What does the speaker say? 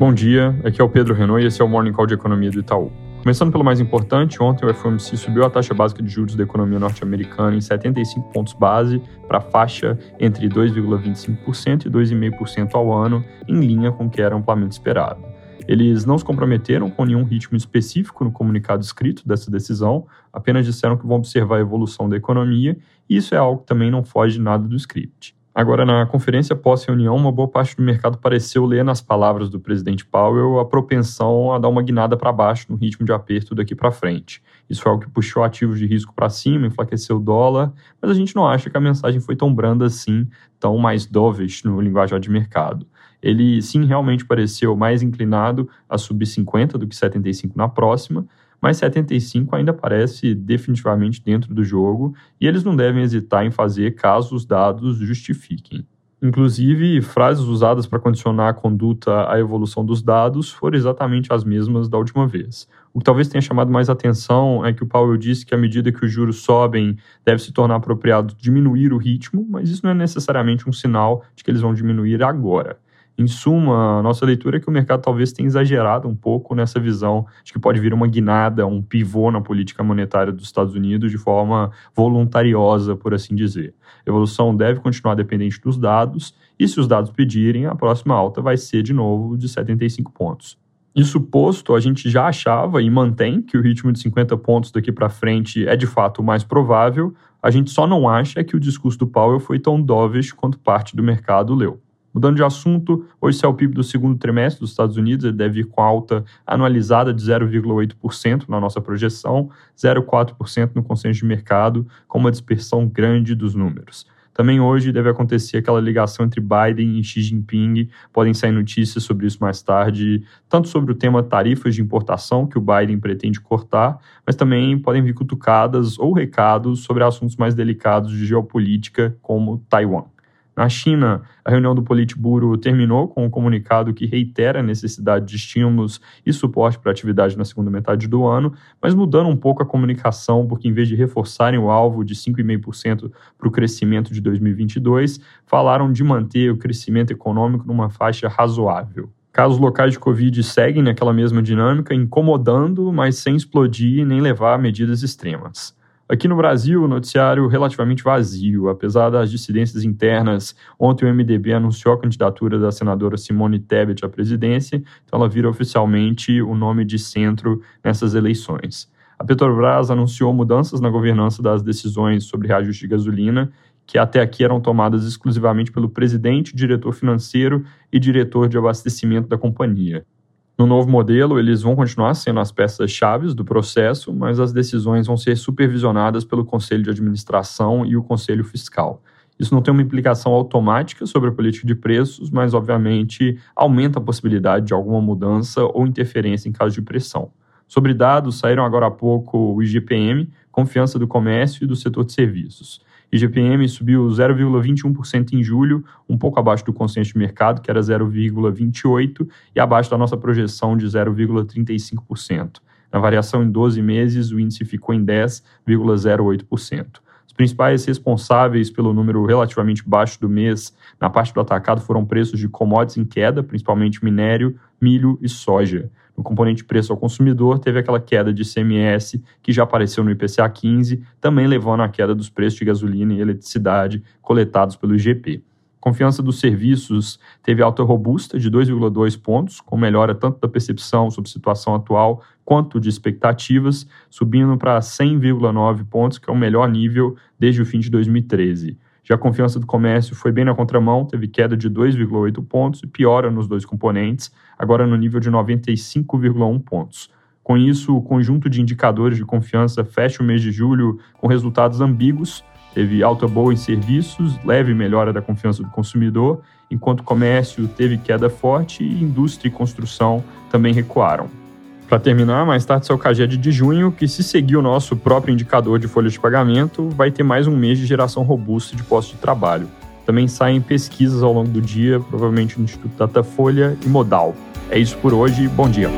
Bom dia, aqui é o Pedro Renault e esse é o Morning Call de Economia do Itaú. Começando pelo mais importante, ontem o FOMC subiu a taxa básica de juros da economia norte-americana em 75 pontos base para a faixa entre 2,25% e 2,5% ao ano, em linha com o que era amplamente esperado. Eles não se comprometeram com nenhum ritmo específico no comunicado escrito dessa decisão, apenas disseram que vão observar a evolução da economia, e isso é algo que também não foge nada do script. Agora, na conferência pós-reunião, uma boa parte do mercado pareceu ler nas palavras do presidente Powell a propensão a dar uma guinada para baixo no ritmo de aperto daqui para frente. Isso foi o que puxou ativos de risco para cima, enfraqueceu o dólar, mas a gente não acha que a mensagem foi tão branda assim, tão mais dovish no linguajar de mercado. Ele sim realmente pareceu mais inclinado a subir 50 do que 75 na próxima, mas 75 ainda parece definitivamente dentro do jogo e eles não devem hesitar em fazer caso os dados justifiquem. Inclusive, frases usadas para condicionar a conduta à evolução dos dados foram exatamente as mesmas da última vez. O que talvez tenha chamado mais atenção é que o Powell disse que à medida que os juros sobem, deve se tornar apropriado diminuir o ritmo, mas isso não é necessariamente um sinal de que eles vão diminuir agora. Em suma, a nossa leitura é que o mercado talvez tenha exagerado um pouco nessa visão de que pode vir uma guinada, um pivô na política monetária dos Estados Unidos de forma voluntariosa, por assim dizer. A evolução deve continuar dependente dos dados, e se os dados pedirem, a próxima alta vai ser de novo de 75 pontos. Isso posto, a gente já achava e mantém que o ritmo de 50 pontos daqui para frente é de fato o mais provável, a gente só não acha que o discurso do Powell foi tão dovish quanto parte do mercado leu. Mudando de assunto, hoje sai o PIB do segundo trimestre dos Estados Unidos, ele deve ir com alta anualizada de 0,8% na nossa projeção, 0,4% no consenso de mercado, com uma dispersão grande dos números. Também hoje deve acontecer aquela ligação entre Biden e Xi Jinping. Podem sair notícias sobre isso mais tarde, tanto sobre o tema tarifas de importação que o Biden pretende cortar, mas também podem vir cutucadas ou recados sobre assuntos mais delicados de geopolítica, como Taiwan. Na China, a reunião do Politburo terminou com um comunicado que reitera a necessidade de estímulos e suporte para a atividade na segunda metade do ano, mas mudando um pouco a comunicação, porque em vez de reforçarem o alvo de 5,5% para o crescimento de 2022, falaram de manter o crescimento econômico numa faixa razoável. Casos locais de Covid seguem naquela mesma dinâmica, incomodando, mas sem explodir nem levar a medidas extremas. Aqui no Brasil, o noticiário relativamente vazio, apesar das dissidências internas. Ontem o MDB anunciou a candidatura da senadora Simone Tebet à presidência, então ela vira oficialmente o nome de centro nessas eleições. A Petrobras anunciou mudanças na governança das decisões sobre reajuste de gasolina, que até aqui eram tomadas exclusivamente pelo presidente, diretor financeiro e diretor de abastecimento da companhia. No novo modelo, eles vão continuar sendo as peças-chave do processo, mas as decisões vão ser supervisionadas pelo Conselho de Administração e o Conselho Fiscal. Isso não tem uma implicação automática sobre a política de preços, mas, obviamente, aumenta a possibilidade de alguma mudança ou interferência em caso de pressão. Sobre dados, saíram agora há pouco o IGPM, confiança do comércio e do setor de serviços. IGPM subiu 0,21% em julho, um pouco abaixo do consenso de mercado, que era 0,28%, e abaixo da nossa projeção de 0,35%. Na variação em 12 meses, o índice ficou em 10,08%. Principais responsáveis pelo número relativamente baixo do mês na parte do atacado foram preços de commodities em queda, principalmente minério, milho e soja. No componente preço ao consumidor, teve aquela queda de CMS que já apareceu no IPCA 15, também levando à queda dos preços de gasolina e eletricidade coletados pelo IGP. Confiança dos serviços teve alta robusta de 2,2 pontos, com melhora tanto da percepção sobre situação atual quanto de expectativas, subindo para 100,9 pontos, que é o melhor nível desde o fim de 2013. Já a confiança do comércio foi bem na contramão, teve queda de 2,8 pontos e piora nos dois componentes, agora no nível de 95,1 pontos. Com isso, o conjunto de indicadores de confiança fecha o mês de julho com resultados ambíguos. Teve alta boa em serviços, leve melhora da confiança do consumidor, enquanto comércio teve queda forte e indústria e construção também recuaram. Para terminar, mais tarde o CAGED de junho, que se seguir o nosso próprio indicador de folha de pagamento, vai ter mais um mês de geração robusta de postos de trabalho. Também saem pesquisas ao longo do dia, provavelmente no Instituto Datafolha e Modal. É isso por hoje, bom dia.